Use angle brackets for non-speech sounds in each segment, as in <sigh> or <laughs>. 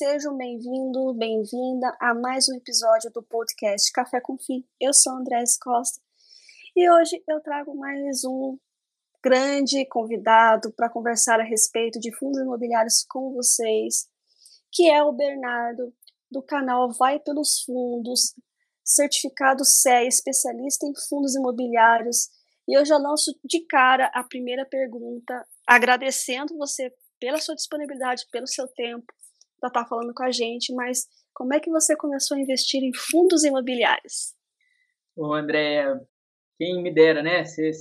sejam bem-vindos, bem-vinda a mais um episódio do podcast Café com Fim. Eu sou Andrés Costa e hoje eu trago mais um grande convidado para conversar a respeito de fundos imobiliários com vocês, que é o Bernardo, do canal Vai Pelos Fundos, certificado CE, especialista em fundos imobiliários. E eu já lanço de cara a primeira pergunta, agradecendo você pela sua disponibilidade, pelo seu tempo, estar tá falando com a gente, mas como é que você começou a investir em fundos imobiliários? Ô, André, quem me dera, né? Ser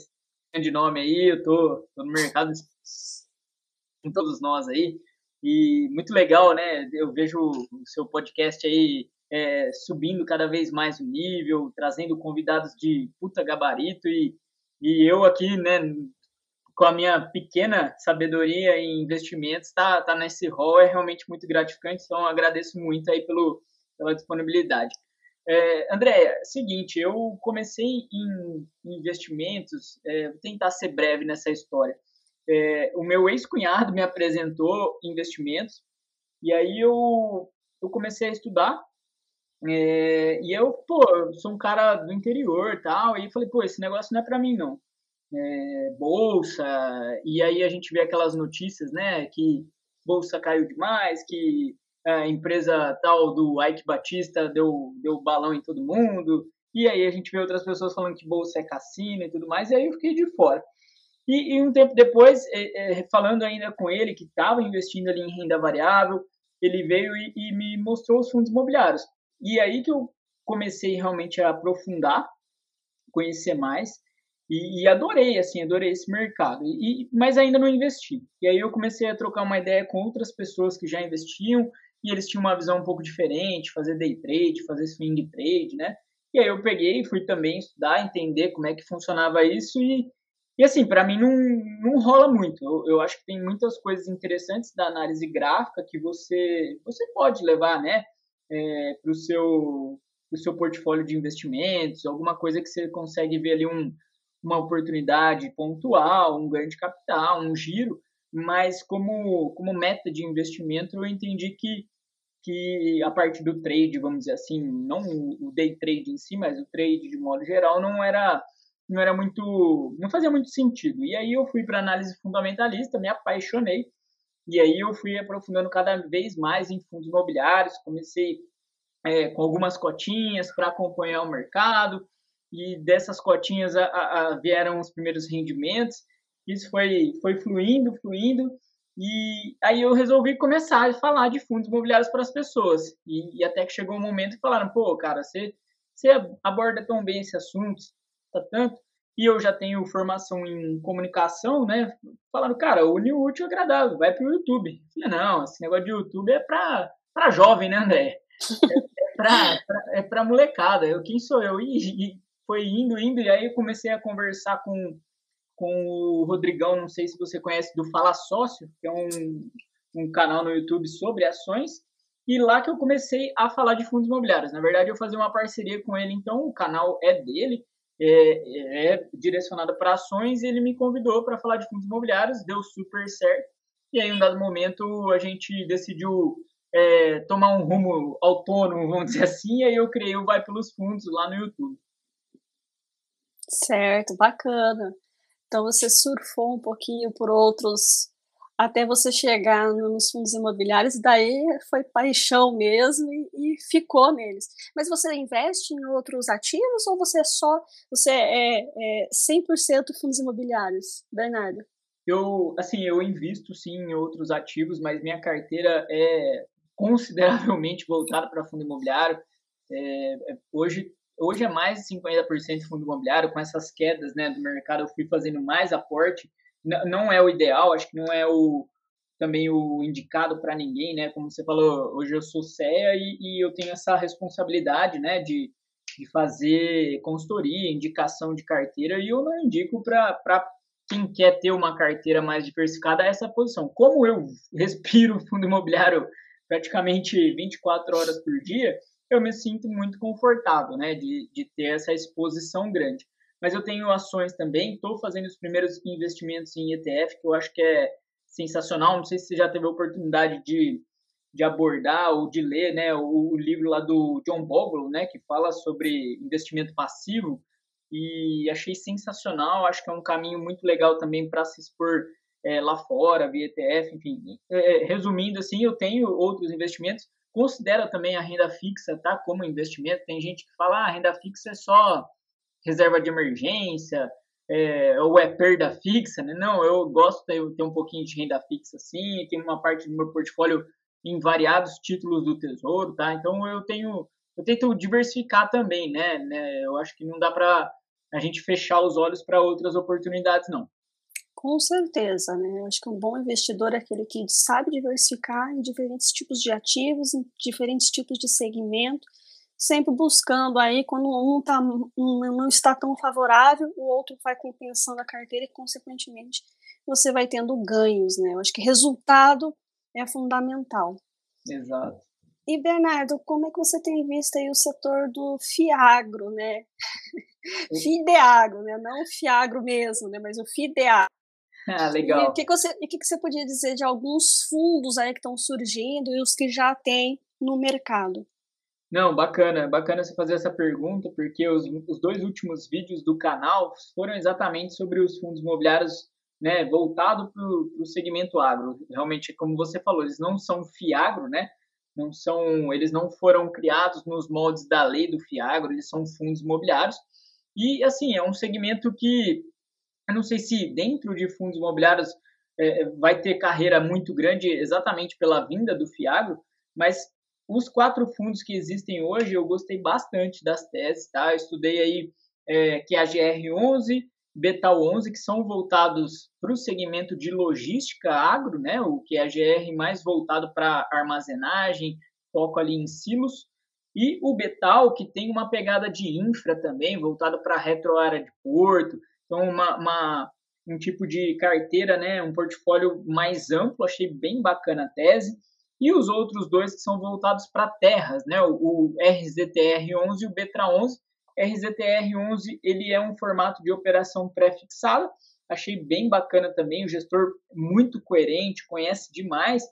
grande nome aí, eu tô, tô no mercado com todos nós aí. E muito legal, né? Eu vejo o seu podcast aí é, subindo cada vez mais o nível, trazendo convidados de puta gabarito e, e eu aqui, né, com a minha pequena sabedoria em investimentos, tá, tá nesse rol, é realmente muito gratificante, então agradeço muito aí pelo, pela disponibilidade. É, André, seguinte, eu comecei em, investimentos, é, vou tentar ser breve nessa história. É, o meu ex-cunhado me apresentou investimentos, e aí eu, eu comecei a estudar, é, e eu, pô, eu sou um cara do interior tal, e falei, pô, esse negócio não é para mim, não é, bolsa, e aí a gente vê aquelas notícias, né, que bolsa caiu demais, que a empresa tal do Ike Batista deu, deu balão em todo mundo, e aí a gente vê outras pessoas falando que bolsa é cassino e tudo mais, e aí eu fiquei de fora. E, e um tempo depois, é, é, falando ainda com ele, que estava investindo ali em renda variável, ele veio e, e me mostrou os fundos imobiliários. E aí que eu comecei realmente a aprofundar, conhecer mais, e, e, adorei, assim, adorei esse mercado. E, mas ainda não investi. E aí eu comecei a trocar uma ideia com outras pessoas que já investiam e eles tinham uma visão um pouco diferente, fazer day trade, fazer swing trade, né? E aí eu peguei, fui também estudar, entender como é que funcionava isso e, e assim, para mim não, não rola muito. Eu, eu, acho que tem muitas coisas interessantes da análise gráfica que você, você pode levar, né, é, para o seu, seu portfólio de investimentos, alguma coisa que você consegue ver ali um, uma oportunidade pontual, um ganho de capital, um giro, mas como, como meta de investimento eu entendi que, que a parte do trade, vamos dizer assim, não o day trade em si, mas o trade de modo geral não era não era muito, não fazia muito sentido. E aí eu fui para análise fundamentalista, me apaixonei. E aí eu fui aprofundando cada vez mais em fundos imobiliários, comecei é, com algumas cotinhas para acompanhar o mercado, e dessas cotinhas a, a, vieram os primeiros rendimentos. Isso foi, foi fluindo, fluindo, e aí eu resolvi começar a falar de fundos imobiliários para as pessoas. E, e até que chegou um momento que falaram, pô, cara, você, você aborda tão bem esse assunto, tá tanto, e eu já tenho formação em comunicação, né? Falaram, cara, une o útil agradável, vai para o YouTube. Falei, não, esse negócio de YouTube é para jovem, né, André? <laughs> É, para é molecada. Eu, quem sou eu? E, e foi indo, indo, e aí eu comecei a conversar com, com o Rodrigão, não sei se você conhece, do Fala Sócio, que é um, um canal no YouTube sobre ações, e lá que eu comecei a falar de fundos imobiliários. Na verdade, eu fazia uma parceria com ele, então o canal é dele, é, é direcionado para ações, e ele me convidou para falar de fundos imobiliários, deu super certo. E aí, em um dado momento, a gente decidiu é, tomar um rumo autônomo, vamos dizer assim, e aí eu criei o Vai Pelos Fundos lá no YouTube. Certo, bacana. Então você surfou um pouquinho por outros até você chegar nos fundos imobiliários, daí foi paixão mesmo e, e, ficou neles. Mas você investe em outros ativos ou você é só, você é, é 100% fundos imobiliários, Bernardo? Eu, assim, eu invisto sim em outros ativos, mas minha carteira é consideravelmente voltada para fundo imobiliário. É, é hoje Hoje é mais de 50% fundo imobiliário, com essas quedas né, do mercado, eu fui fazendo mais aporte. Não é o ideal, acho que não é o também o indicado para ninguém, né? Como você falou, hoje eu sou CEA e, e eu tenho essa responsabilidade, né, de, de fazer consultoria, indicação de carteira, e eu não indico para quem quer ter uma carteira mais diversificada essa posição. Como eu <laughs> respiro fundo imobiliário praticamente 24 horas por dia, eu me sinto muito confortável, né, de, de ter essa exposição grande. Mas eu tenho ações também, estou fazendo os primeiros investimentos em ETF, que eu acho que é sensacional. Não sei se você já teve a oportunidade de, de abordar ou de ler, né, o, o livro lá do John Bogle, né, que fala sobre investimento passivo e achei sensacional. Acho que é um caminho muito legal também para se expor é, lá fora, via ETF, enfim. É, resumindo assim, eu tenho outros investimentos. Considero também a renda fixa, tá, como investimento. Tem gente que fala, ah, a renda fixa é só reserva de emergência, é, ou é perda fixa, né? Não, eu gosto de ter um pouquinho de renda fixa, sim. Tem uma parte do meu portfólio em variados títulos do tesouro, tá? Então eu tenho, eu tento diversificar também, né? né? Eu acho que não dá para a gente fechar os olhos para outras oportunidades, não. Com certeza, né? Eu acho que um bom investidor é aquele que sabe diversificar em diferentes tipos de ativos, em diferentes tipos de segmento, sempre buscando aí quando um, tá, um não está tão favorável, o outro vai compensando a carteira e, consequentemente, você vai tendo ganhos, né? Eu acho que resultado é fundamental. Exato. E Bernardo, como é que você tem visto aí o setor do fiagro, né? Fideagro, né? Não o fiagro mesmo, né? Mas o fideagro. Ah, legal. E o que, que, você, o que, que você podia dizer de alguns fundos aí que estão surgindo e os que já tem no mercado? Não, bacana, bacana você fazer essa pergunta, porque os, os dois últimos vídeos do canal foram exatamente sobre os fundos imobiliários né, voltado para o segmento agro. Realmente, como você falou, eles não são fiagro, né? Não são, eles não foram criados nos moldes da lei do fiagro, eles são fundos imobiliários. E assim, é um segmento que eu não sei se dentro de fundos imobiliários é, vai ter carreira muito grande exatamente pela vinda do fiagro, mas os quatro fundos que existem hoje eu gostei bastante das teses, tá? Eu estudei aí é, que é a GR11, Betal 11, que são voltados para o segmento de logística agro, né, o que é a GR mais voltado para armazenagem, foco ali em silos, e o Betal, que tem uma pegada de infra também, voltado para a retroárea de porto, então uma, uma, um tipo de carteira, né, um portfólio mais amplo, achei bem bacana a tese, e os outros dois que são voltados para terras, né, o, o RZTR11 e o Betra11, RZTR11 ele é um formato de operação pré-fixada. Achei bem bacana também, o gestor muito coerente, conhece demais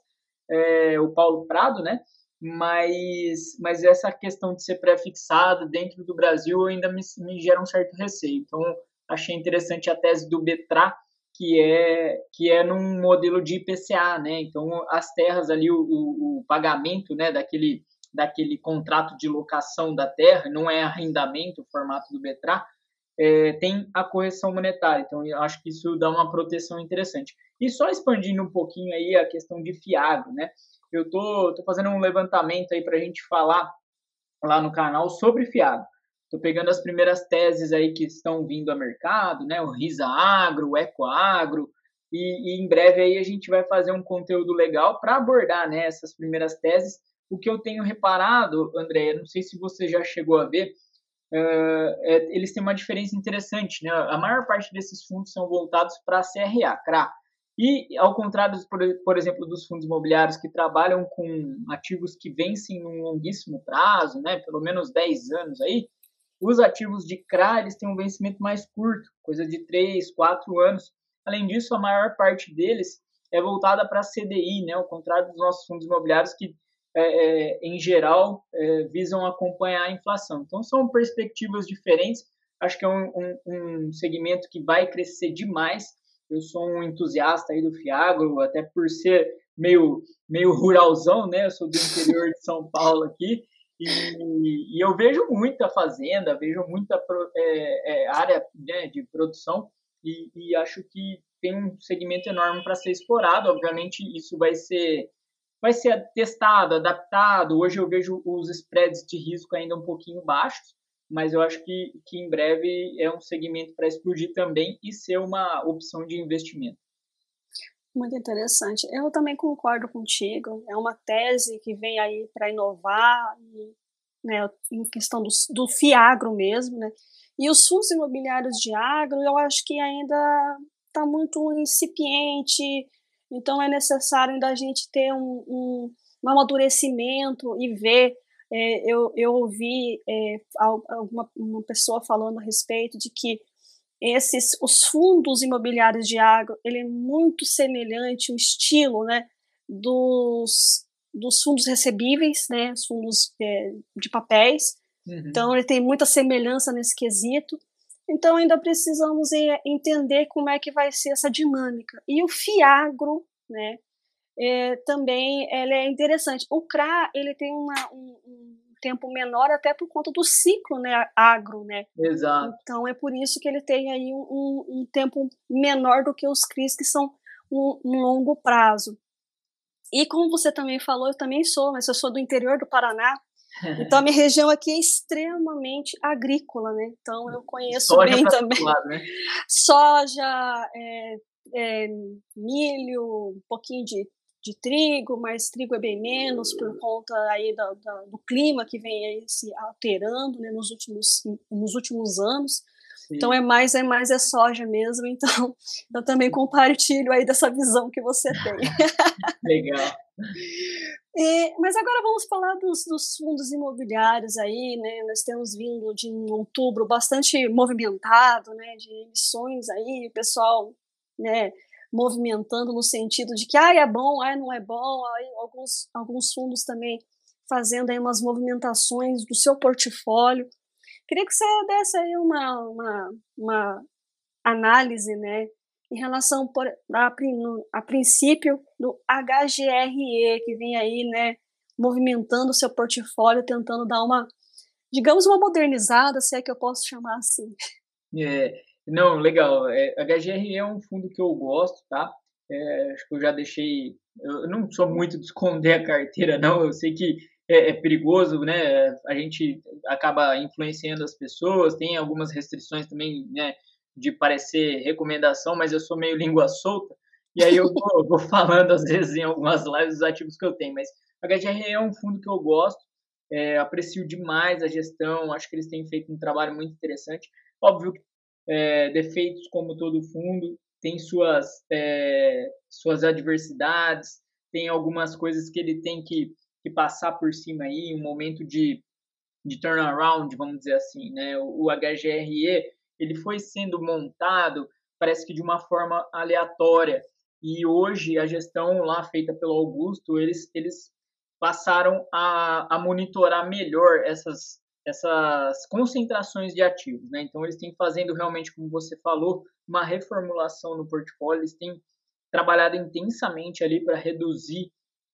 é, o Paulo Prado, né? Mas, mas essa questão de ser pré-fixada dentro do Brasil ainda me, me gera um certo receio. Então, achei interessante a tese do Betra, que é que é num modelo de IPCA, né? Então, as terras ali, o, o, o pagamento, né, daquele daquele contrato de locação da terra, não é arrendamento, o formato do Betra, é, tem a correção monetária. Então, eu acho que isso dá uma proteção interessante. E só expandindo um pouquinho aí a questão de fiado, né? Eu tô, tô fazendo um levantamento aí para a gente falar lá no canal sobre fiado. Estou pegando as primeiras teses aí que estão vindo ao mercado, né? O Risa Agro, o Eco Agro, e, e, em breve aí a gente vai fazer um conteúdo legal para abordar né, essas primeiras teses o que eu tenho reparado, André, não sei se você já chegou a ver, uh, é, eles têm uma diferença interessante. Né? A maior parte desses fundos são voltados para a CRA, CRA. E, ao contrário, por, por, exemplo, dos fundos imobiliários que trabalham com ativos que vencem num longuíssimo prazo, né, pelo menos 10 anos aí, os ativos de CRA eles têm um vencimento mais curto, coisa de 3, 4 anos. Além disso, a maior parte deles é voltada para a CDI, né, ao contrário dos nossos fundos imobiliários que é, é, em geral, é, visam acompanhar a inflação. Então, são perspectivas diferentes. Acho que é um, um, um, segmento que vai crescer demais. Eu sou um entusiasta aí do Fiagro, até por ser meio, meio ruralzão, né? Eu sou do interior de São Paulo aqui. E, e eu vejo muita fazenda, vejo muita é, é, área né, de produção e, e acho que tem um segmento enorme para ser explorado. Obviamente, isso vai ser vai ser testado, adaptado. Hoje eu vejo os spreads de risco ainda um pouquinho baixos, mas eu acho que, que em breve é um segmento para explodir também e ser uma opção de investimento. Muito interessante. Eu também concordo contigo. É uma tese que vem aí para inovar, né, em questão do, do FIAGRO mesmo, né? E os fundos imobiliários de agro, eu acho que ainda está muito incipiente, então é necessário ainda a gente ter um, um, um amadurecimento e ver. É, eu, eu ouvi é, alguma uma pessoa falando a respeito de que esses os fundos imobiliários de agro ele é muito semelhante o estilo né dos dos fundos recebíveis, né, os fundos é, de papéis. Uhum. Então, ele tem muita semelhança nesse quesito. Então, ainda precisamos é, entender como é que vai ser essa dinâmica. E o FIAGRO, né, é, também ele é interessante. O CRA, ele tem uma, um, um, tempo menor até por conta do ciclo né, agro, né? Exato. Então, é por isso que ele tem aí um, um tempo menor do que os CRIs, que são um, um longo prazo. E como você também falou, eu também sou, mas eu sou do interior do Paraná, <laughs> então a minha região aqui é extremamente agrícola, né? Então eu conheço Soja bem também. Lado, né? <laughs> Soja, é, é, milho, um pouquinho de, de trigo, mas trigo é bem menos por conta aí do, do, do clima que vem aí se alterando né, nos, últimos, nos últimos anos. Então é mais é mais é soja mesmo. Então <laughs> eu também compartilho aí dessa visão que você tem. <laughs> Legal. E, mas agora vamos falar dos, dos, fundos imobiliários aí, né? Nós temos vindo de um outubro bastante movimentado, né? De emissões aí, o pessoal, né? Movimentando no sentido de que ah, é bom, ah, não é bom. Aí, alguns, alguns fundos também fazendo aí umas movimentações do seu portfólio. Queria que você desse aí uma, uma, uma análise, né, em relação por, a, a princípio do HGRE, que vem aí, né, movimentando o seu portfólio, tentando dar uma, digamos, uma modernizada, se é que eu posso chamar assim. É, não, legal. É, HGRE é um fundo que eu gosto, tá? É, acho que eu já deixei. Eu não sou muito de esconder a carteira, não. Eu sei que é, é, perigoso, né? A gente acaba influenciando as pessoas, tem algumas restrições também, né? De parecer recomendação, mas eu sou meio língua solta, e aí eu <laughs> vou, vou falando às vezes em algumas lives os ativos que eu tenho. Mas a HGR é um fundo que eu gosto, é, aprecio demais a gestão, acho que eles têm feito um trabalho muito interessante. Óbvio que é, defeitos, como todo fundo, tem suas, é, suas adversidades, tem algumas coisas que ele tem que que passar por cima aí, um momento de, de turnaround, vamos dizer assim, né? O, o HGRE, ele foi sendo montado, parece que de uma forma aleatória, e hoje a gestão lá feita pelo Augusto, eles, eles passaram a, a monitorar melhor essas, essas concentrações de ativos, né? Então eles têm fazendo realmente, como você falou, uma reformulação no portfólio, eles têm trabalhado intensamente ali para reduzir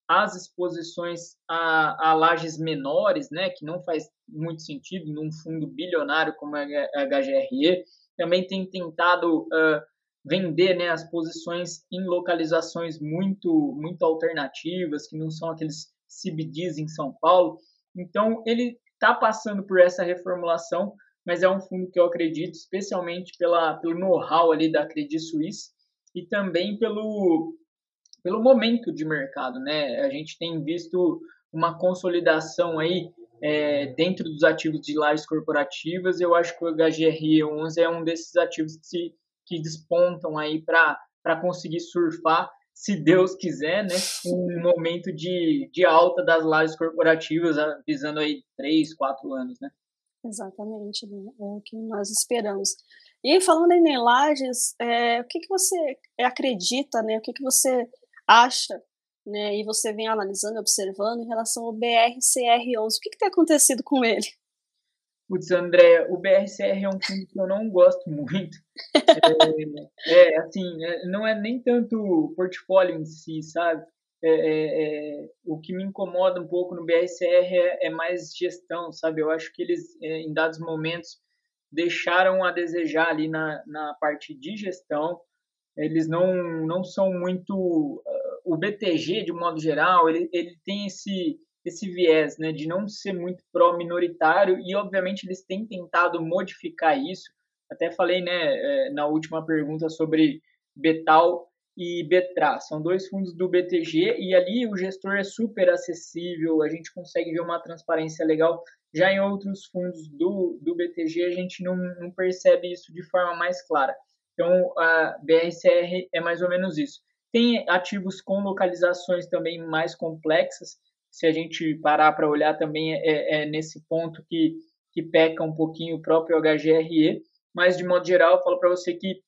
as exposições a, a lajes menores, né, que não faz muito sentido num fundo bilionário como a HGRE, também tem tentado uh, vender né, as posições em localizações muito, muito alternativas, que não são aqueles CBDs em São Paulo. Então, ele está passando por essa reformulação, mas é um fundo que eu acredito, especialmente pela, pelo know-how ali da Credit Suisse e também pelo, pelo momento de mercado, né? A gente tem visto uma consolidação aí é, dentro dos ativos de lajes corporativas. Eu acho que o HGRE11 é um desses ativos que, se, que despontam aí para conseguir surfar, se Deus quiser, né? Um momento de, de alta das lajes corporativas, visando aí três, quatro anos, né? Exatamente, né? é o que nós esperamos. E falando em lajes, é, o que, que você acredita, né? O que, que você acha, né, e você vem analisando, observando em relação ao BRCR11. O que tem acontecido com ele? Putz, André, o BRCR é um fundo que eu não gosto muito. É, é assim, é, não é nem tanto o portfólio em si, sabe? É, é, é o que me incomoda um pouco no BRCR é, é mais gestão, sabe? Eu acho que eles, em dados momentos, deixaram a desejar ali na, na parte de gestão eles não, não são muito. Uh, o BTG, de um modo geral, ele, ele tem esse, esse viés né, de não ser muito pró-minoritário e, obviamente, eles têm tentado modificar isso. Até falei né, é, na última pergunta sobre Betal e Betra. São dois fundos do BTG e ali o gestor é super acessível, a gente consegue ver uma transparência legal. Já em outros fundos do, do BTG, a gente não, não percebe isso de forma mais clara. Então, a BRCR é mais ou menos isso. Tem ativos com localizações também mais complexas, se a gente parar para olhar também é, é, nesse ponto que, que peca um pouquinho o próprio HGRE, mas de modo geral eu falo para você que,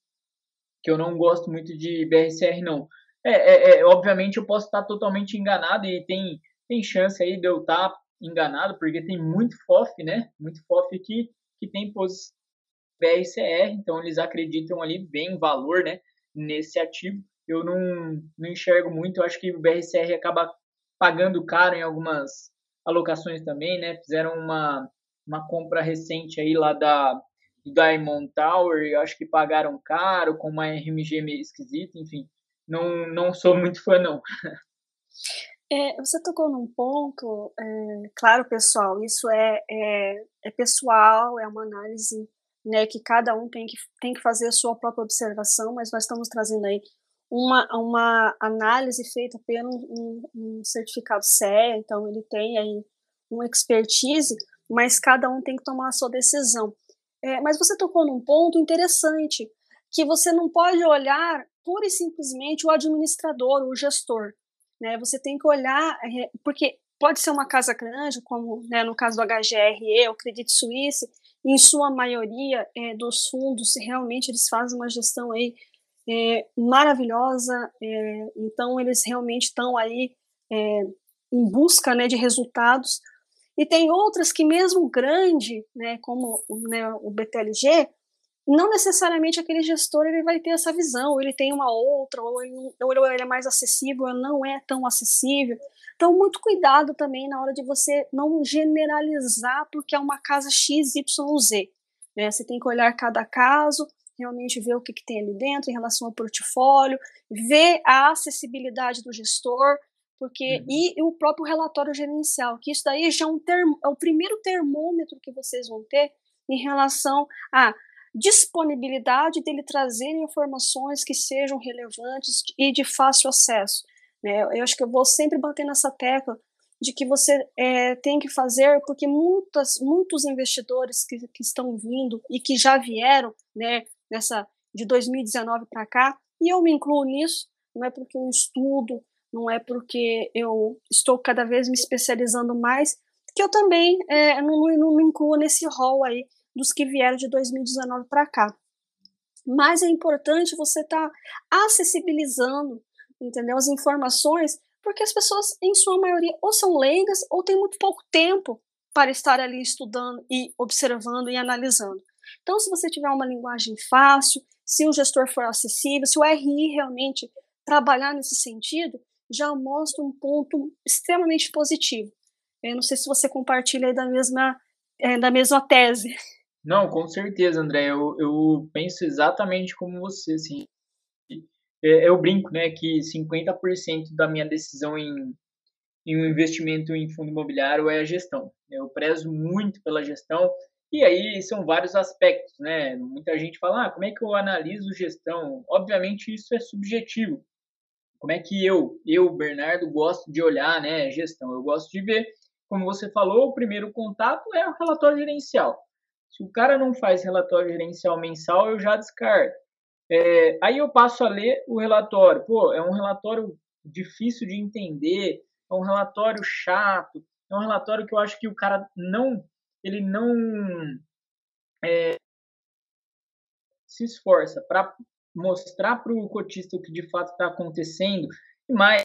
que eu não gosto muito de BRCR não. É, é, é, obviamente eu posso estar totalmente enganado e tem tem chance aí de eu estar enganado, porque tem muito FOF, né? Muito FOF que, que tem posição BRCR, então eles acreditam ali bem valor, né? Nesse ativo. Eu não, não enxergo muito, eu acho que o BRCR acaba pagando caro em algumas alocações também, né? Fizeram uma, uma compra recente aí lá da Diamond Tower, eu acho que pagaram caro, com uma RMG meio esquisita, enfim. Não, não sou muito fã, não. É, você tocou num ponto, é, claro, pessoal, isso é, é, é, pessoal, é uma análise né, que cada um tem que, tem que fazer a sua própria observação, mas nós estamos trazendo aí uma, uma análise feita pelo um, um certificado CE, então ele tem aí uma expertise, mas cada um tem que tomar a sua decisão. É, mas você tocou num ponto interessante, que você não pode olhar pura e simplesmente o administrador, o gestor. Né? Você tem que olhar, é, porque pode ser uma casa grande, como né, no caso do HGRE, o Credit Suisse, em sua maioria é, dos fundos, realmente eles fazem uma gestão aí é, maravilhosa, é, então eles realmente estão aí é, em busca né, de resultados, e tem outras que mesmo grande, né, como né, o BTLG, não necessariamente aquele gestor ele vai ter essa visão, ou ele tem uma outra, ou ele, ou ele é mais acessível, ou não é tão acessível. Então, muito cuidado também na hora de você não generalizar porque é uma casa XYZ. Né? Você tem que olhar cada caso, realmente ver o que, que tem ali dentro em relação ao portfólio, ver a acessibilidade do gestor, porque uhum. e, e, o próprio relatório gerencial, que isso daí já é, um termo, é o primeiro termômetro que vocês vão ter em relação a disponibilidade dele trazer informações que sejam relevantes e de fácil acesso. Né? Eu acho que eu vou sempre bater nessa tecla de que você é, tem que fazer, porque muitas, muitos investidores que, que estão vindo e que já vieram né, nessa de 2019 para cá, e eu me incluo nisso, não é porque eu estudo, não é porque eu estou cada vez me especializando mais, que eu também é, não, não me incluo nesse rol aí dos que vieram de 2019 para cá. Mas é importante você estar tá acessibilizando, entendeu, as informações, porque as pessoas, em sua maioria, ou são leigas ou têm muito pouco tempo para estar ali estudando e observando e analisando. Então, se você tiver uma linguagem fácil, se o gestor for acessível, se o RI realmente trabalhar nesse sentido, já mostra um ponto extremamente positivo. Eu não sei se você compartilha da mesma, é, da mesma tese. Não, com certeza, André. Eu, eu penso exatamente como você, assim. É, eu brinco, né, que 50% da minha decisão em, em um investimento em fundo imobiliário é a gestão. Eu prezo muito pela gestão e aí são vários aspectos, né? Muita gente fala, ah, como é que eu analiso gestão? Obviamente isso é subjetivo. Como é que eu, eu, Bernardo, gosto de olhar, né, gestão? Eu gosto de ver, como você falou, o primeiro contato é o relatório gerencial. Se o cara não faz relatório gerencial mensal, eu já descarto. É, aí eu passo a ler o relatório. Pô, é um relatório difícil de entender, é um relatório chato, é um relatório que eu acho que o cara não, ele não é, se esforça para mostrar para o cotista o que de fato está acontecendo. Mais,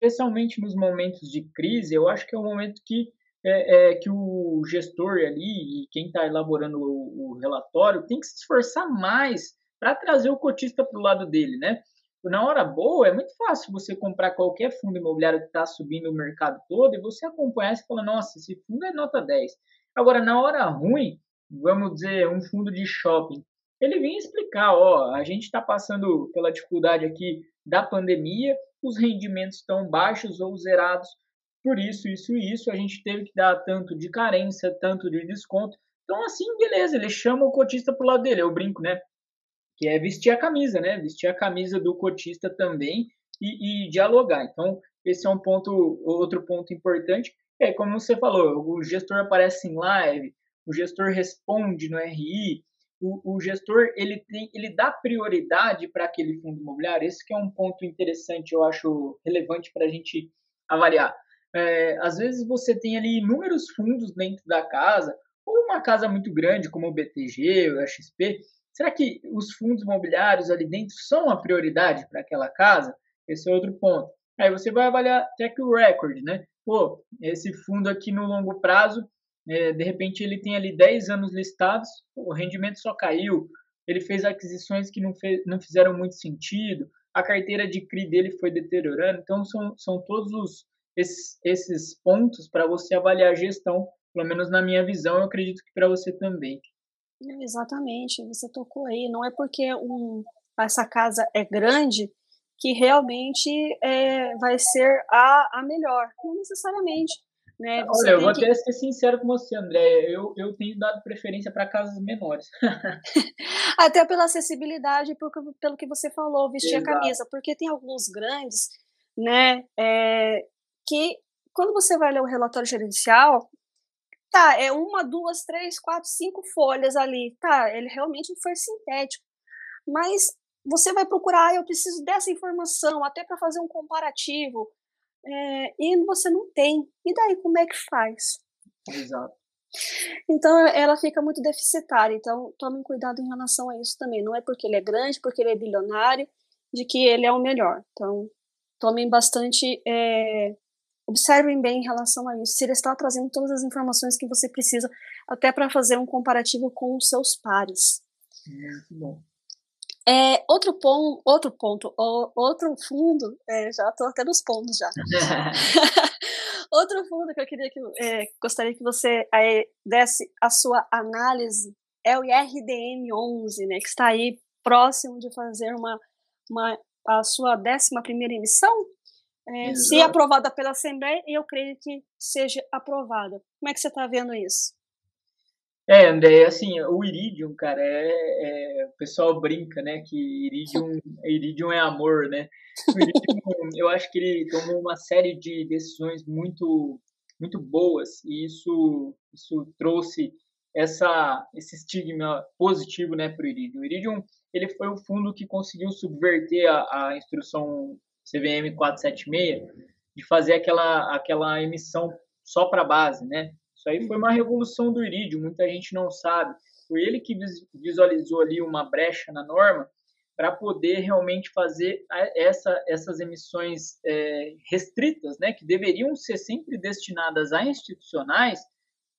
especialmente nos momentos de crise, eu acho que é o momento que é, é, que o gestor ali e quem está elaborando o, o, relatório tem que se esforçar mais para trazer o cotista para o lado dele, né? Na hora boa, é muito fácil você comprar qualquer fundo imobiliário que está subindo o mercado todo e você acompanhar e fala, nossa, esse fundo é nota 10. Agora, na hora ruim, vamos dizer, um fundo de shopping, ele vinha explicar, ó, a gente está passando pela dificuldade aqui da pandemia, os rendimentos estão baixos ou zerados, por isso, isso e isso, a gente teve que dar tanto de carência, tanto de desconto. Então, assim, beleza, ele chama o cotista pro lado dele, eu brinco, né? Que é vestir a camisa, né? Vestir a camisa do cotista também e, e dialogar. Então, esse é um ponto, outro ponto importante. É, como você falou, o gestor aparece em live, o gestor responde no RI, o, o gestor ele, tem, ele dá prioridade para aquele fundo imobiliário. Esse que é um ponto interessante, eu acho relevante para a gente avaliar. É, às vezes você tem ali inúmeros fundos dentro da casa, ou uma casa muito grande como o BTG, o XP. Será que os fundos imobiliários ali dentro são a prioridade para aquela casa? Esse é outro ponto. Aí você vai avaliar track record, né? pô, esse fundo aqui no longo prazo, de repente ele tem ali 10 anos listados, o rendimento só caiu, ele fez aquisições que não, fez, não fizeram muito sentido, a carteira de CRI dele foi deteriorando, então são, são todos os, esses, esses pontos para você avaliar a gestão, pelo menos na minha visão, eu acredito que para você também. Exatamente, você tocou aí, não é porque um, essa casa é grande que realmente é, vai ser a, a melhor, não necessariamente. Né? Olha, eu vou que... até ser sincero com você, André. Eu, eu tenho dado preferência para casas menores. <laughs> até pela acessibilidade, por, pelo que você falou, vestir Exato. a camisa. Porque tem alguns grandes, né, é, que quando você vai ler o relatório gerencial, tá, é uma, duas, três, quatro, cinco folhas ali. Tá, ele realmente foi sintético. Mas você vai procurar, ah, eu preciso dessa informação, até para fazer um comparativo é, e você não tem. E daí, como é que faz? Exato. Então, ela fica muito deficitária. Então, tomem cuidado em relação a isso também. Não é porque ele é grande, porque ele é bilionário, de que ele é o melhor. Então, tomem bastante. É, observem bem em relação a isso. Se ele está trazendo todas as informações que você precisa, até para fazer um comparativo com os seus pares. Muito bom. É, outro, pon, outro ponto, outro fundo, é, já estou até nos pontos já. <laughs> <laughs> outro fundo que eu queria que é, gostaria que você é, desse a sua análise é o IRDM 11, né, que está aí próximo de fazer uma, uma a sua 11 primeira emissão. É, se aprovada pela Assembleia, eu creio que seja aprovada. Como é que você está vendo isso? É, André, assim, o Iridium, cara, é, é, o pessoal brinca, né, que Iridium, Iridium é amor, né? O Iridium, eu acho que ele tomou uma série de decisões muito, muito boas e isso, isso trouxe essa, esse estigma positivo, né, para o Iridium. O Iridium, ele foi o fundo que conseguiu subverter a, a instrução CVM 476 de fazer aquela, aquela emissão só para base, né? Isso aí foi uma revolução do Iridium, muita gente não sabe. Foi ele que visualizou ali uma brecha na norma para poder realmente fazer essa, essas emissões é, restritas, né, que deveriam ser sempre destinadas a institucionais,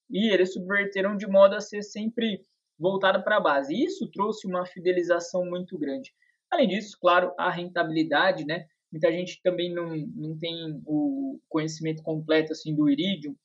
e eles subverteram de modo a ser sempre voltada para a base. E isso trouxe uma fidelização muito grande. Além disso, claro, a rentabilidade, né? Muita gente também não, não tem o conhecimento completo assim do Iridium,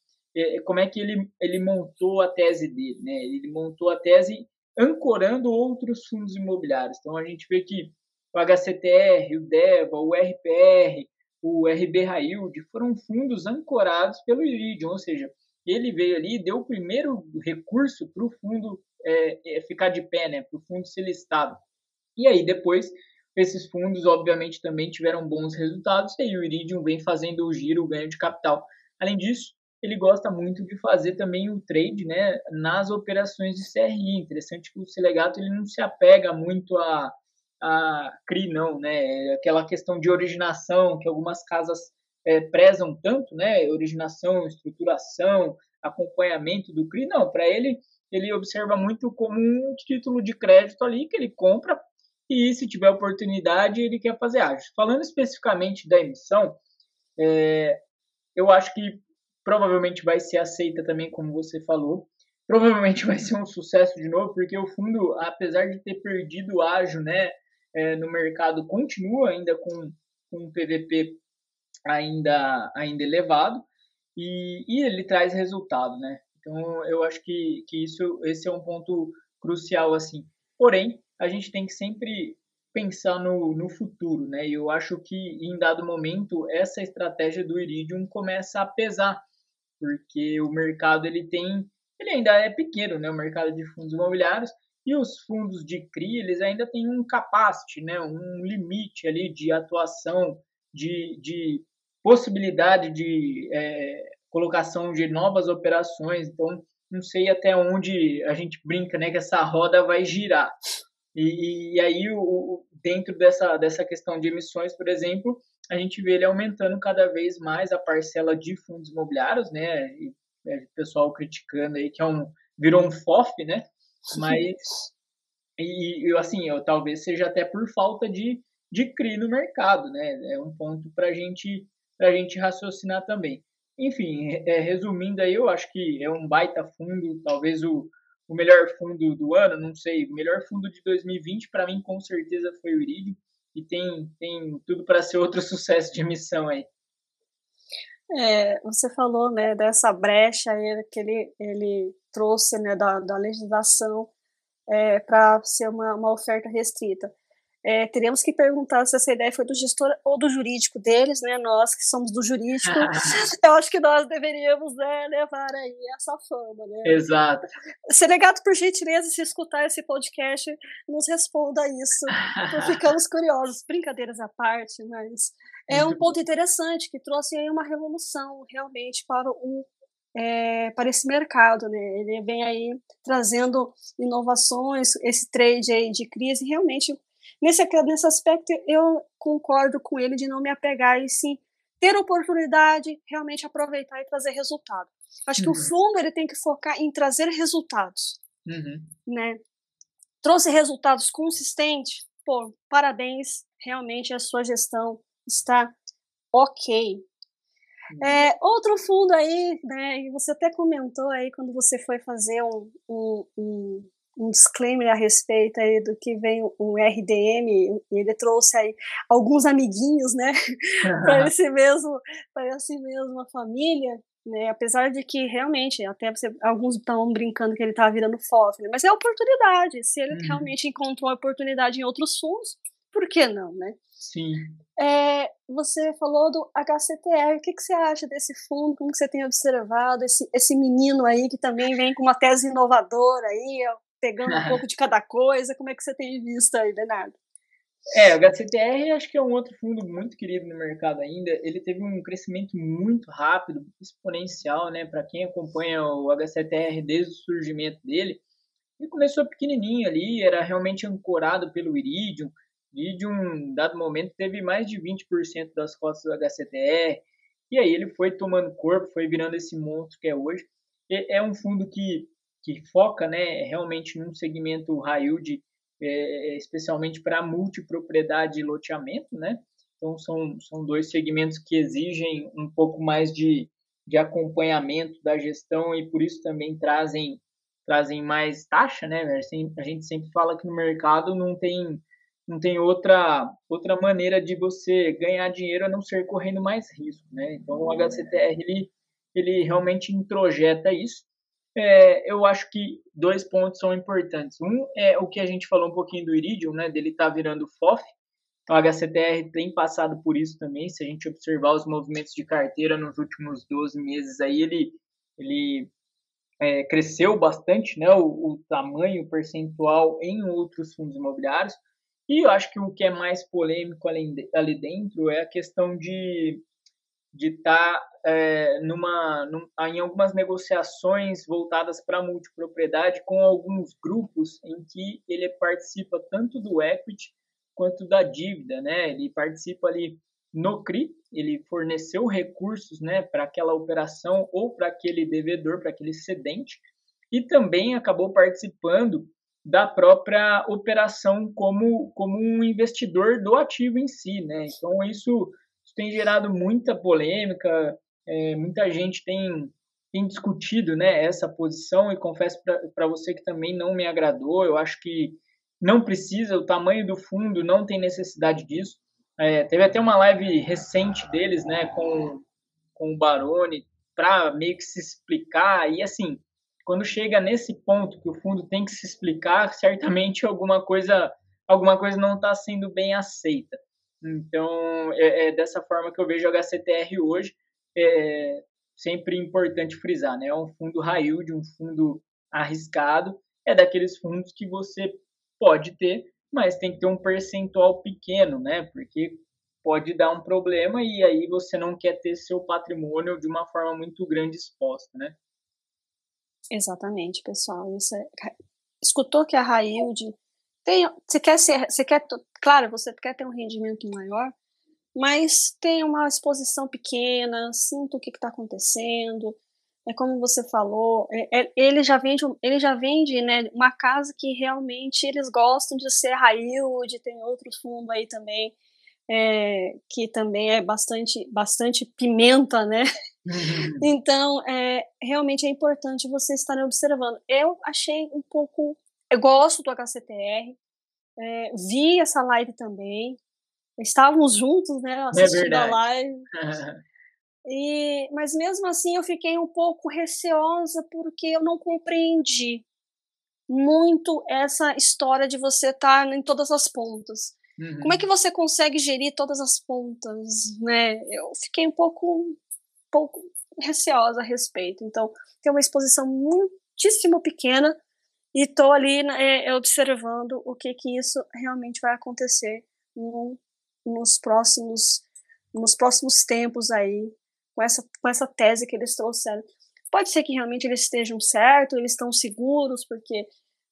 como é que ele, ele montou a tese dele, né? Ele montou a tese ancorando outros fundos imobiliários. Então a gente vê que o HCTR, o DEVA, o RPR, o RB Railde foram fundos ancorados pelo Iridium, ou seja, ele veio ali e deu o primeiro recurso para o fundo é, é, ficar de pé, né? Para o fundo ser listado. E aí depois esses fundos, obviamente, também tiveram bons resultados e aí o Iridium vem fazendo o giro, o ganho de capital. Além disso, ele gosta muito de fazer também o trade né, nas operações de CRI. Interessante que o Selegato ele não se apega muito a, a CRI, não, né? Aquela questão de originação que algumas casas é, prezam tanto, né? Originação, estruturação, acompanhamento do CRI, não. Para ele, ele observa muito como um título de crédito ali que ele compra e, se tiver oportunidade, ele quer fazer ágio. Falando especificamente da emissão, é, eu acho que provavelmente vai ser aceita também, como você falou. Provavelmente vai ser um sucesso de novo, porque o fundo, apesar de ter perdido ágio né, é, no mercado, continua ainda com, com um PVP ainda, ainda elevado e, e ele traz resultado, né? Então, eu acho que, que isso, esse é um ponto crucial, assim. Porém, a gente tem que sempre pensar no, no futuro, né? E eu acho que, em dado momento, essa estratégia do Iridium começa a pesar porque o mercado ele tem, ele ainda é pequeno, né, o mercado de fundos imobiliários, e os fundos de CRI, eles ainda têm um capacity, né, um limite ali de atuação, de, de possibilidade de é, colocação de novas operações, então não sei até onde a gente brinca, né, que essa roda vai girar. E, e aí, o, dentro dessa, dessa questão de emissões, por exemplo, a gente vê ele aumentando cada vez mais a parcela de fundos imobiliários, né? E, é, o pessoal criticando aí que é um virou um FOF, né? Mas e, e assim, eu, talvez seja até por falta de, de CRI no mercado, né? É um ponto para gente, a gente raciocinar também. enfim, é, resumindo aí, eu acho que é um baita fundo, talvez o, o melhor fundo do ano, não sei, o melhor fundo de 2020 para mim com certeza foi o Iridium e tem, tem tudo para ser outro <laughs> sucesso de emissão aí. É, você falou né, dessa brecha aí que ele, ele trouxe né, da, da legislação é, para ser uma, uma oferta restrita. É, teremos que perguntar se essa ideia foi do gestor ou do jurídico deles, né? Nós que somos do jurídico, <laughs> eu acho que nós deveríamos né, levar aí essa fama, né? Exato. Senegato, por gentileza, se escutar esse podcast, nos responda isso. <laughs> ficamos curiosos. Brincadeiras à parte, mas é um ponto interessante que trouxe aí uma revolução realmente para o é, para esse mercado, né? Ele vem aí trazendo inovações, esse trade aí de crise, realmente Nesse, nesse aspecto, eu concordo com ele de não me apegar e sim ter oportunidade, realmente aproveitar e trazer resultado. Acho uhum. que o uhum. fundo ele tem que focar em trazer resultados, uhum. né? Trouxe resultados consistentes, pô, parabéns, realmente a sua gestão está ok. Uhum. É, outro fundo aí, né, você até comentou aí quando você foi fazer um, um, um um disclaimer a respeito aí do que vem o RDM, e ele trouxe aí alguns amiguinhos, né, <laughs> para esse mesmo, para esse mesmo família, né, apesar de que realmente, até você, alguns estão brincando que ele está virando FOF, né, mas é oportunidade, se ele uhum. realmente encontrou oportunidade em outros fundos, por que não, né? Sim. É, você falou do HCTR, o que, que você acha desse fundo, como que você tem observado esse, esse menino aí que também vem com uma tese inovadora aí, pegando um <laughs> pouco de cada coisa. Como é que você tem visto aí, Bernardo? É, o HCTR acho que é um outro fundo muito querido no mercado ainda. Ele teve um crescimento muito rápido, exponencial, né? Para quem acompanha o HCTR desde o surgimento dele, ele começou pequenininho ali, era realmente ancorado pelo Iridium. Iridium, dado momento, teve mais de 20% das cotas do HCTR. E aí ele foi tomando corpo, foi virando esse monstro que é hoje. É um fundo que que foca né, realmente num segmento high yield, é, especialmente para multipropriedade e loteamento, né? Então, são, são dois segmentos que exigem um pouco mais de, de acompanhamento da gestão e por isso também trazem, trazem mais taxa, né? A gente sempre fala que no mercado não tem, não tem outra, outra maneira de você ganhar dinheiro a não ser correndo mais risco, né? Então, o HCTR, ele, ele realmente introjeta isso é, eu acho que dois pontos são importantes. Um é o que a gente falou um pouquinho do Iridium, né? Dele tá virando FOF. O HCTR tem passado por isso também. Se a gente observar os movimentos de carteira nos últimos 12 meses, aí ele, ele é, cresceu bastante, né? O, o tamanho percentual em outros fundos imobiliários. E eu acho que o que é mais polêmico ali, ali dentro é a questão de de estar tá, é, numa, num, em algumas negociações voltadas para multipropriedade com alguns grupos em que ele participa tanto do equity quanto da dívida, né? Ele participa ali no CRI, ele forneceu recursos, né, para aquela operação ou para aquele devedor, para aquele cedente, e também acabou participando da própria operação como, como um investidor do ativo em si, né? Então isso tem gerado muita polêmica, é, muita gente tem, tem discutido né, essa posição e confesso para você que também não me agradou. Eu acho que não precisa, o tamanho do fundo não tem necessidade disso. É, teve até uma live recente deles né, com, com o Baroni para meio que se explicar e assim quando chega nesse ponto que o fundo tem que se explicar <laughs> certamente alguma coisa alguma coisa não está sendo bem aceita então, é, é, dessa forma que eu vejo o HCTR hoje. É sempre importante frisar, né? É um fundo high yield, um fundo arriscado. É daqueles fundos que você pode ter, mas tem que ter um percentual pequeno, né? Porque pode dar um problema e aí você não quer ter seu patrimônio de uma forma muito grande exposta, né? Exatamente, pessoal. Isso é... Escutou que a high yield tem, você quer ser, você quer, claro, você quer ter um rendimento maior, mas tem uma exposição pequena, sinta o que está acontecendo. É como você falou, é, é, ele já vende, ele já vende, né, uma casa que realmente eles gostam de ser yield, tem outro fundo aí também é, que também é bastante, bastante pimenta, né? Uhum. <laughs> Então, é, realmente é importante você estar observando. Eu achei um pouco. Eu gosto do HCTR, é, vi essa live também. Estávamos juntos, né? É assistindo é a live. <laughs> E, mas mesmo assim eu fiquei um pouco receosa porque eu não compreendi muito essa história de você estar em todas as pontas. Uhum. Como é que você consegue gerir todas as pontas, né? Eu fiquei um pouco, um pouco receosa a respeito. Então, tem uma exposição muitíssimo pequena e estou ali né, é, observando o que que isso realmente vai acontecer no, nos próximos nos próximos tempos aí com essa com essa tese que eles trouxeram. Pode ser que realmente eles estejam certos, eles estão seguros porque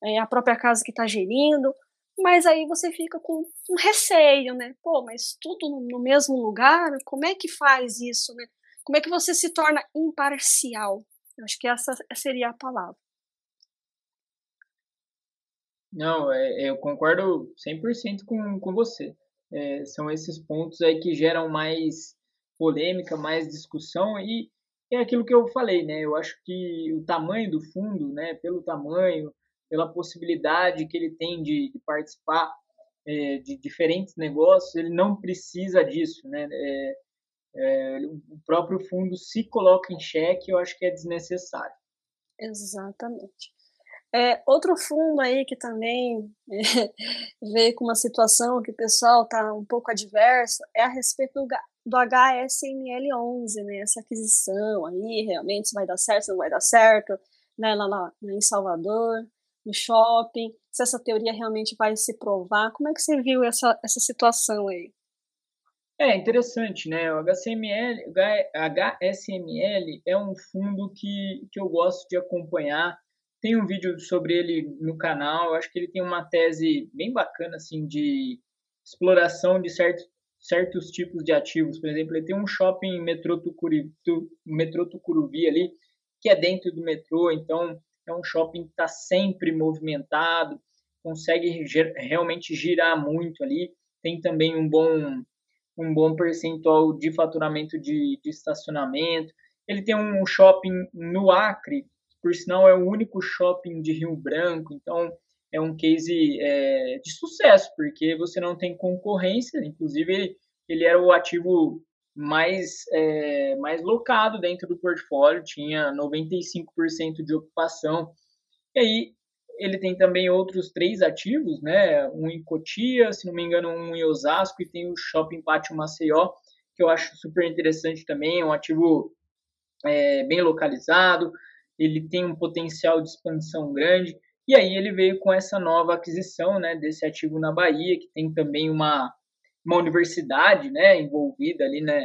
é a própria casa que está gerindo, mas aí você fica com um receio, né? Pô, mas tudo no, mesmo lugar, como é que faz isso, né? Como é que você se torna imparcial? Eu acho que essa seria a palavra. Não, é, eu concordo 100% com, com você. É, são esses pontos aí que geram mais polêmica, mais discussão e é aquilo que eu falei, né? Eu acho que o tamanho do fundo, né, pelo tamanho, pela possibilidade que ele tem de, de participar é, de diferentes negócios, ele não precisa disso, né? É, é, o próprio fundo se coloca em xeque, eu acho que é desnecessário. Exatamente. É, outro fundo aí que também <laughs> veio com uma situação que o pessoal está um pouco adverso é a respeito do, do HSML11, né? Essa aquisição aí, realmente se vai dar certo, se não vai dar certo, né? Lá, lá em Salvador, no shopping, se essa teoria realmente vai se provar. Como é que você viu essa, essa situação aí? É interessante, né? O HCML, HSML é um fundo que, que eu gosto de acompanhar. Tem um vídeo sobre ele no canal. Eu acho que ele tem uma tese bem bacana assim de exploração de certos, certos tipos de ativos. Por exemplo, ele tem um shopping metrô Tucuruvi, metrô Tucuruvi ali, que é dentro do metrô, então é um shopping que está sempre movimentado, consegue realmente girar muito ali. Tem também um bom um bom percentual de faturamento de, de estacionamento. Ele tem um shopping no Acre, por sinal é o único shopping de Rio Branco, então é um case é, de sucesso, porque você não tem concorrência, inclusive ele era o ativo mais, é, mais locado dentro do portfólio, tinha 95% de ocupação. E aí ele tem também outros três ativos, né? Um em Cotia, se não me engano, um em Osasco e tem o Shopping Pátio Maceió, que eu acho super interessante também, é um ativo é, bem localizado, ele tem um potencial de expansão grande. E aí ele veio com essa nova aquisição, né, desse ativo na Bahia, que tem também uma, uma universidade, né, envolvida ali né,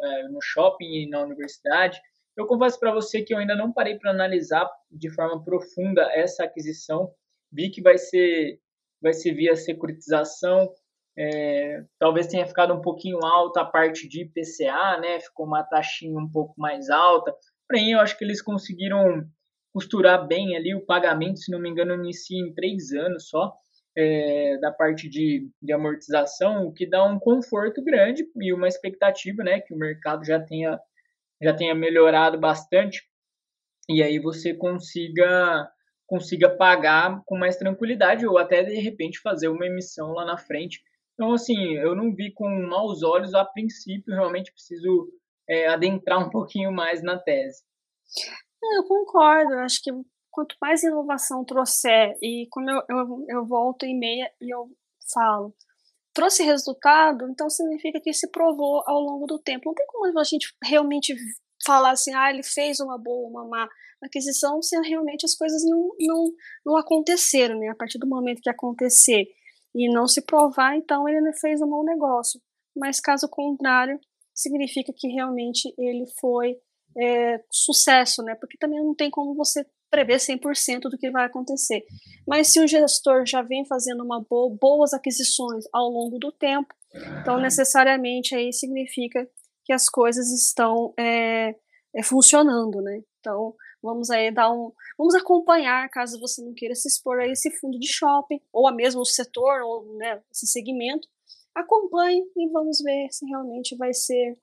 é, no shopping e na universidade. Eu confesso para você que eu ainda não parei para analisar de forma profunda essa aquisição. Vi que vai ser, vai ser via securitização. É, talvez tenha ficado um pouquinho alta a parte de IPCA, né? Ficou uma taxinha um pouco mais alta. Porém, eu acho que eles conseguiram costurar bem ali o pagamento, se não me engano, inicia em três anos só. É, da parte de, de amortização, o que dá um conforto grande e uma expectativa, né, que o mercado já tenha já tenha melhorado bastante e aí você consiga consiga pagar com mais tranquilidade ou até de repente fazer uma emissão lá na frente. Então assim, eu não vi com maus olhos a princípio, realmente preciso é, adentrar um pouquinho mais na tese. Eu concordo, acho que quanto mais inovação trouxer, e como eu, eu, eu volto em meia e eu falo, trouxe resultado, então significa que se provou ao longo do tempo. Não tem como a gente realmente falar assim, ah, ele fez uma boa, uma má aquisição, se realmente as coisas não, não, não aconteceram, né? A partir do momento que acontecer e não se provar, então ele fez um bom negócio. Mas caso contrário, significa que realmente ele foi é, sucesso, né? Porque também não tem como você prever 100% do que vai acontecer. Mas se o gestor já vem fazendo uma boa, boas aquisições ao longo do tempo, então necessariamente aí significa que as coisas estão é, é, funcionando, né? Então vamos aí dar um, vamos acompanhar, caso você não queira se expor a esse fundo de shopping ou a mesmo setor ou né, esse segmento, acompanhe e vamos ver se realmente vai ser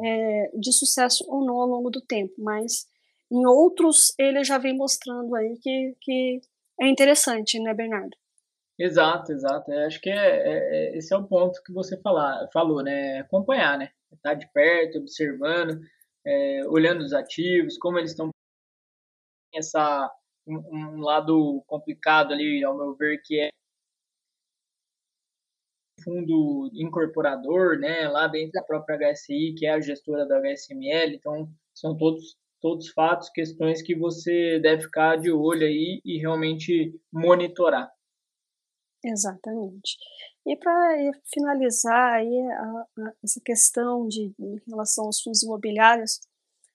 é, de sucesso ou não ao longo do tempo, mas em outros ele já vem mostrando aí que, que é interessante, né, Bernardo? Exato, exato. Eu acho que é, é, é, esse é o ponto que você falar, falou, né? Acompanhar, né? Estar tá de perto, observando, é, olhando os ativos, como eles estão essa um, um, lado complicado ali, ao meu ver, que é fundo incorporador, né, lá dentro da própria HSI, que é a gestora da HSML, então são todos todos fatos, questões que você deve ficar de olho aí e realmente monitorar. Exatamente. E para finalizar aí a, a, essa questão de em relação aos fundos imobiliários,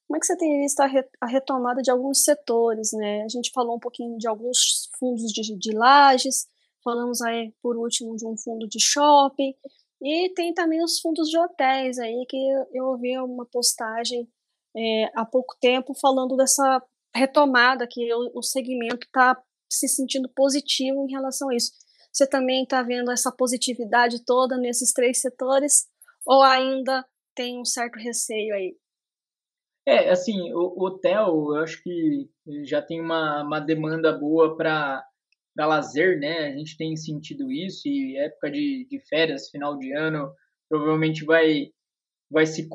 como é que você tem visto a, re, a, retomada de alguns setores, né? A gente falou um pouquinho de alguns fundos de, de lajes, falamos aí por último de um fundo de shopping, e tem também os fundos de hotéis aí, que eu ouvi uma postagem é, há pouco tempo falando dessa retomada que o, o segmento está se sentindo positivo em relação a isso. Você também está vendo essa positividade toda nesses três setores ou ainda tem um certo receio aí? É, assim, o, o hotel, eu acho que já tem uma, uma demanda boa para para lazer, né? A gente tem sentido isso e época de, de férias, final de ano, provavelmente vai vai se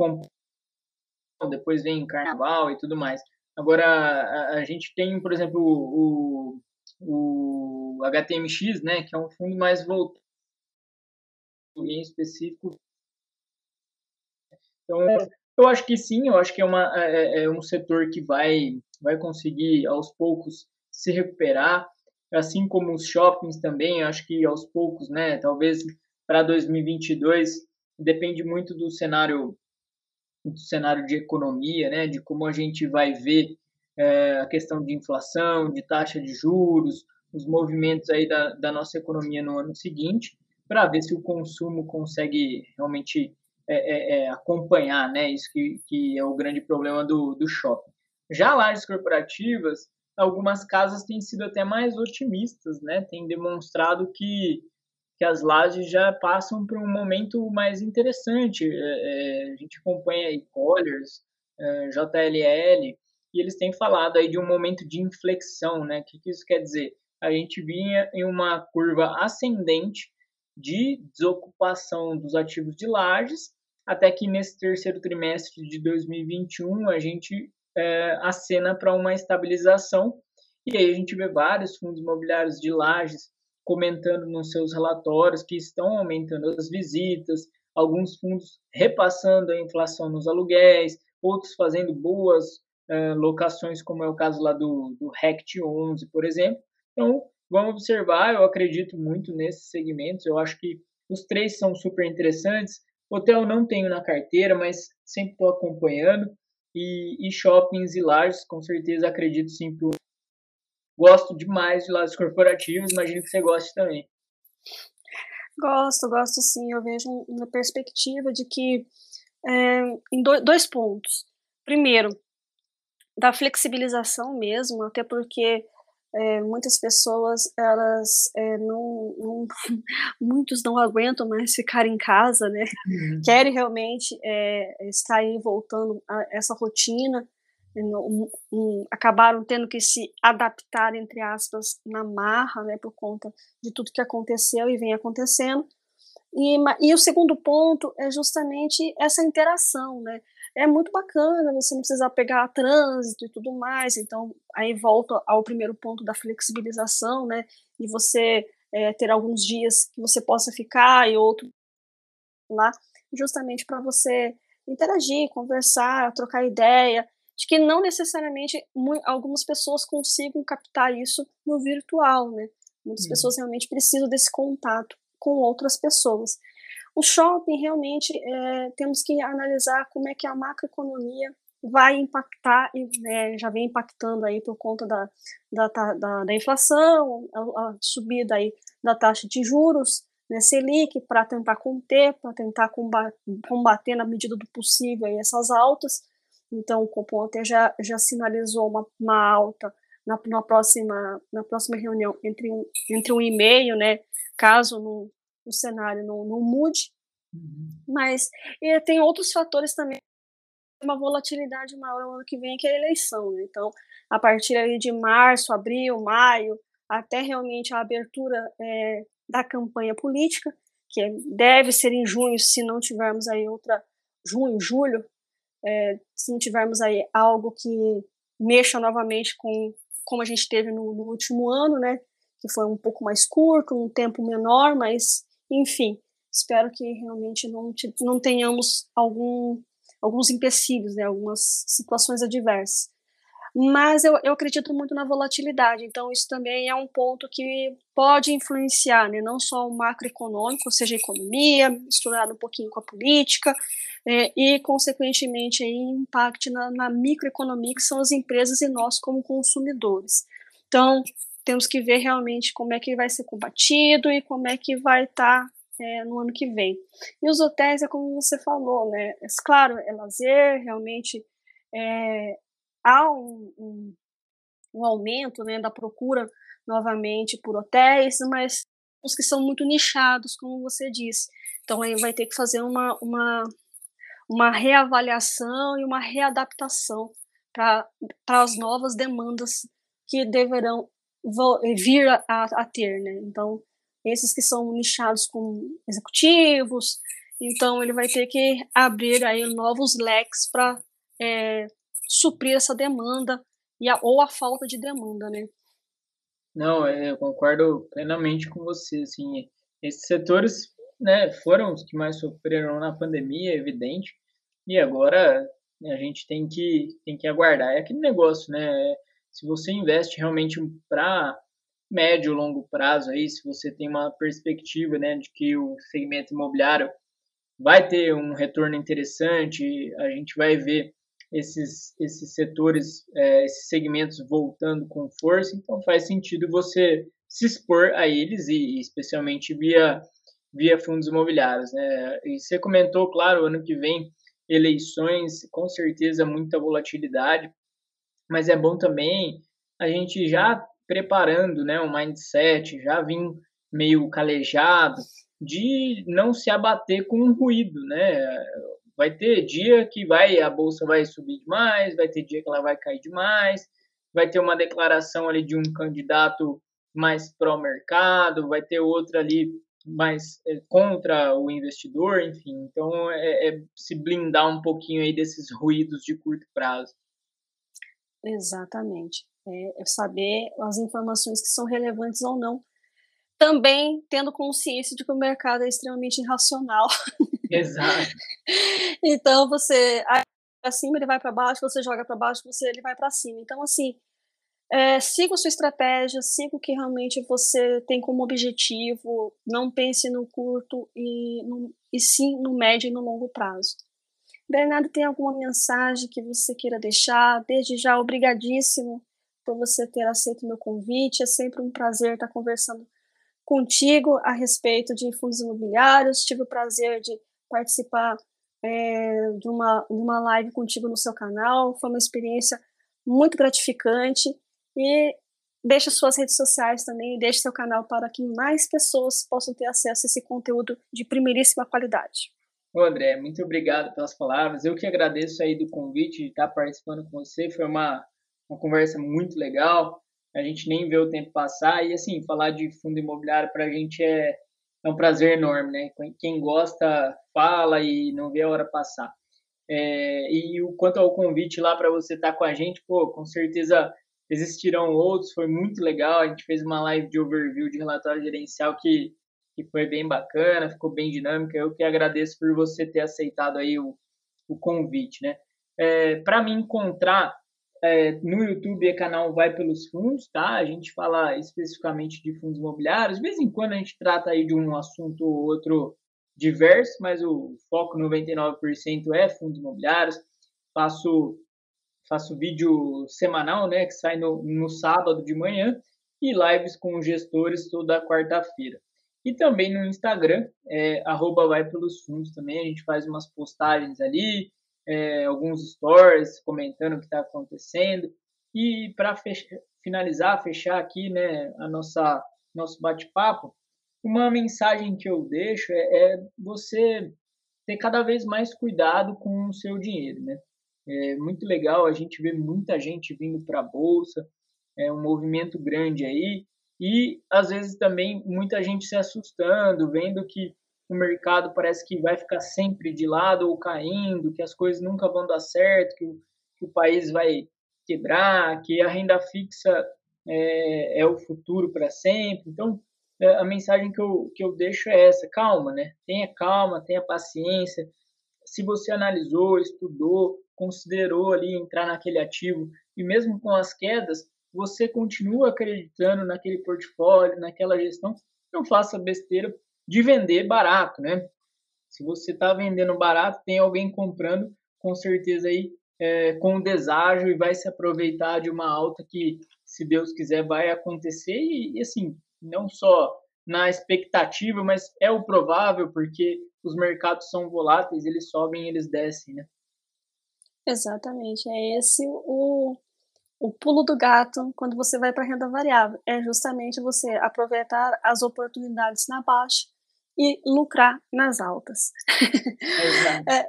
depois vem carnaval e tudo mais. Agora, a, a gente tem, por exemplo, o, o HTMX, né, que é um fundo mais voltado em específico. Então, eu acho que sim, eu acho que é, uma, é, é um setor que vai, vai conseguir, aos poucos, se recuperar, assim como os shoppings também, acho que aos poucos, né, talvez para 2022, depende muito do cenário do cenário de economia, né, de como a gente vai ver é, a questão de inflação, de taxa de juros, os movimentos aí da, da nossa economia no ano seguinte, para ver se o consumo consegue realmente é, é, acompanhar, né, isso que, que é o grande problema do, do shopping. Já lajes corporativas, algumas casas têm sido até mais otimistas, né, têm demonstrado que que as lajes já passam por um momento mais interessante. É, é, a gente acompanha aí Colliers, é, JLL, e eles têm falado aí de um momento de inflexão, né? O que, que isso quer dizer? A gente vinha em uma curva ascendente de desocupação dos ativos de lajes, até que nesse terceiro trimestre de 2021 a gente é, acena para uma estabilização, e aí a gente vê vários fundos imobiliários de lajes comentando nos seus relatórios que estão aumentando as visitas, alguns fundos repassando a inflação nos aluguéis, outros fazendo boas uh, locações, como é o caso lá do, do RECT 11, por exemplo. Então, vamos observar, eu acredito muito nesses segmentos, eu acho que os três são super interessantes. Hotel não tenho na carteira, mas sempre estou acompanhando. E, e, shoppings e lares, com certeza acredito sim para gosto demais de lados corporativos, imagino que você goste também. Gosto, gosto sim. Eu vejo uma perspectiva de que, é, em dois pontos. Primeiro, da flexibilização mesmo, até porque é, muitas pessoas, elas é, não, não, <laughs> muitos não aguentam mais ficar em casa, né? Uhum. Querem realmente é, estar aí voltando a essa rotina um, um, acabaram tendo que se adaptar, entre aspas, na marra, né, por conta de tudo que aconteceu e vem acontecendo. E, e o segundo ponto é justamente essa interação, né? É muito bacana, você não precisa pegar trânsito e tudo mais, então aí volta ao primeiro ponto da flexibilização, né? E você é, ter alguns dias que você possa ficar e outro lá, justamente para você interagir, conversar, trocar ideia, de que não necessariamente algumas pessoas consigam captar isso no virtual, né? Muitas uhum. pessoas realmente precisam desse contato com outras pessoas. O shopping realmente é, temos que analisar como é que a macroeconomia vai impactar e né, já vem impactando aí por conta da, da, da, da inflação, a, a, subida aí da taxa de juros, né, Selic, para tentar conter, para tentar combater, na medida do possível aí essas altas. Então, o Copom até já, já sinalizou uma, uma alta na, na, próxima, na próxima reunião entre um, entre um e-mail, né, caso no, no cenário não, não mude. Uhum. Mas tem outros fatores também uma volatilidade maior no ano que vem, que é a eleição. Né? Então, a partir ali de março, abril, maio, até realmente a abertura é, da campanha política, que deve ser em junho, se não tivermos aí outra, junho, julho, é, se não tivermos aí algo que mexa novamente com como a gente teve no, no último ano, né, que foi um pouco mais curto, um tempo menor, mas enfim, espero que realmente não, não tenhamos algum, alguns empecilhos, né, algumas situações adversas. Mas eu, eu acredito muito na volatilidade, então isso também é um ponto que pode influenciar, né, não só o macroeconômico, ou seja, a economia, misturado um pouquinho com a política, é, e, consequentemente, aí, impacte na, na microeconomia, que são as empresas e nós como consumidores. Então, temos que ver realmente como é que vai ser combatido e como é que vai estar tá, é, no ano que vem. E os hotéis, é como você falou, né? É, claro, é lazer, realmente é, há um, um, um, aumento né, da procura novamente por hotéis, mas os que são muito nichados, como você disse. Então aí vai ter que fazer uma, uma, uma reavaliação e uma readaptação para as novas demandas que deverão vir a, a, ter, né? Então, esses que são nichados com executivos, então ele vai ter que abrir aí novos leques para é, suprir essa demanda e a, ou a falta de demanda, né? Não, é, eu concordo plenamente com você, assim, esses setores, né, foram os que mais sofreram na pandemia, é evidente, e agora a gente tem que, tem que aguardar. É aquele negócio, né, se você investe realmente para médio, longo prazo aí, se você tem uma perspectiva, né, de que o segmento imobiliário vai ter um retorno interessante, a gente vai ver esses, esses setores, é, esses segmentos voltando com força, então faz sentido você se expor a eles e especialmente via via fundos imobiliários, né? E você comentou, claro, ano que vem eleições, com certeza muita volatilidade, mas é bom também a gente já preparando, né, um mindset, já vir meio calejado de não se abater com um ruído, né? Vai ter dia que vai a bolsa vai subir demais, vai ter dia que ela vai cair demais, vai ter uma declaração ali de um candidato mais pró-mercado, vai ter outra ali mais é, contra o investidor, enfim. Então, é, é, se blindar um pouquinho aí desses ruídos de curto prazo. Exatamente. É, é saber as informações que são relevantes ou não. Também tendo consciência de que o mercado é extremamente irracional. Exato. <laughs> então você acima ele vai para baixo, você joga para baixo, você ele vai para cima. Então assim, é, siga a sua estratégia, siga o que realmente você tem como objetivo, não pense no curto e, no, e sim no médio e no longo prazo. Bernardo, tem alguma mensagem que você queira deixar? Desde já, obrigadíssimo por você ter aceito meu convite. É sempre um prazer estar conversando contigo a respeito de fundos imobiliários. Tive o prazer de participar é, de, uma, de uma live contigo no seu canal. Foi uma experiência muito gratificante. E deixe suas redes sociais também, deixe seu canal para que mais pessoas possam ter acesso a esse conteúdo de primeiríssima qualidade. Ô André, muito obrigado pelas palavras. Eu que agradeço aí do convite de estar participando com você. Foi uma, uma conversa muito legal. A gente nem vê o tempo passar. E assim, falar de fundo imobiliário para a gente é, é um prazer enorme, né? Quem gosta, fala e não vê a hora passar. É, e o quanto ao convite lá para você estar com a gente, pô, com certeza existirão outros, foi muito legal. A gente fez uma live de overview de relatório gerencial que, que foi bem bacana, ficou bem dinâmica. Eu que agradeço por você ter aceitado aí o, o convite, né? É, para me encontrar é, no YouTube é canal Vai Pelos Fundos, tá? A gente fala especificamente de fundos imobiliários. De vez em quando a gente trata aí de um assunto ou outro diverso, mas o foco 99% é fundos imobiliários. Faço faço vídeo semanal, né, que sai no, no sábado de manhã, e lives com gestores toda quarta-feira. E também no Instagram, é, vai pelos fundos também, a gente faz umas postagens ali, é, alguns stories comentando o que está acontecendo. E para finalizar, fechar aqui né, a nossa nosso bate-papo, uma mensagem que eu deixo é, é, você ter cada vez mais cuidado com o seu dinheiro, né? É muito legal, a gente vê muita gente vindo para a bolsa, é um movimento grande aí, e às vezes também muita gente se assustando, vendo que o mercado parece que vai ficar sempre de lado ou caindo, que as coisas nunca vão dar certo, que o, que o país vai quebrar, que a renda fixa é, é o futuro para sempre. Então, é, a mensagem que eu, que eu deixo é essa: calma, né? Tenha calma, tenha paciência. Se você analisou, estudou, considerou ali entrar naquele ativo e mesmo com as quedas, você continua acreditando naquele portfólio, naquela gestão, não faça besteira de vender barato, né? Se você está vendendo barato, tem alguém comprando, com certeza aí é, com deságio e vai se aproveitar de uma alta que, se Deus quiser, vai acontecer e, e assim, não só na expectativa, mas é o provável, porque os mercados são voláteis, eles sobem eles descem, né? Exatamente, é esse o, o pulo do gato quando você vai para renda variável. É justamente você aproveitar as oportunidades na baixa e lucrar nas altas. <laughs> é,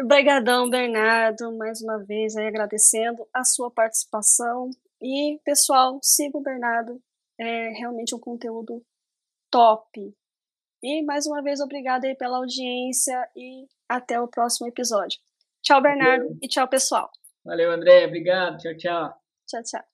Obrigadão, Bernardo, mais uma vez aí agradecendo a sua participação. E, pessoal, siga o Bernardo, é realmente um conteúdo top. E, mais uma vez, obrigada aí pela audiência e até o próximo episódio. Tchau, Bernardo, e tchau, pessoal. Valeu, André. Obrigado. Tchau, tchau. Tchau, tchau.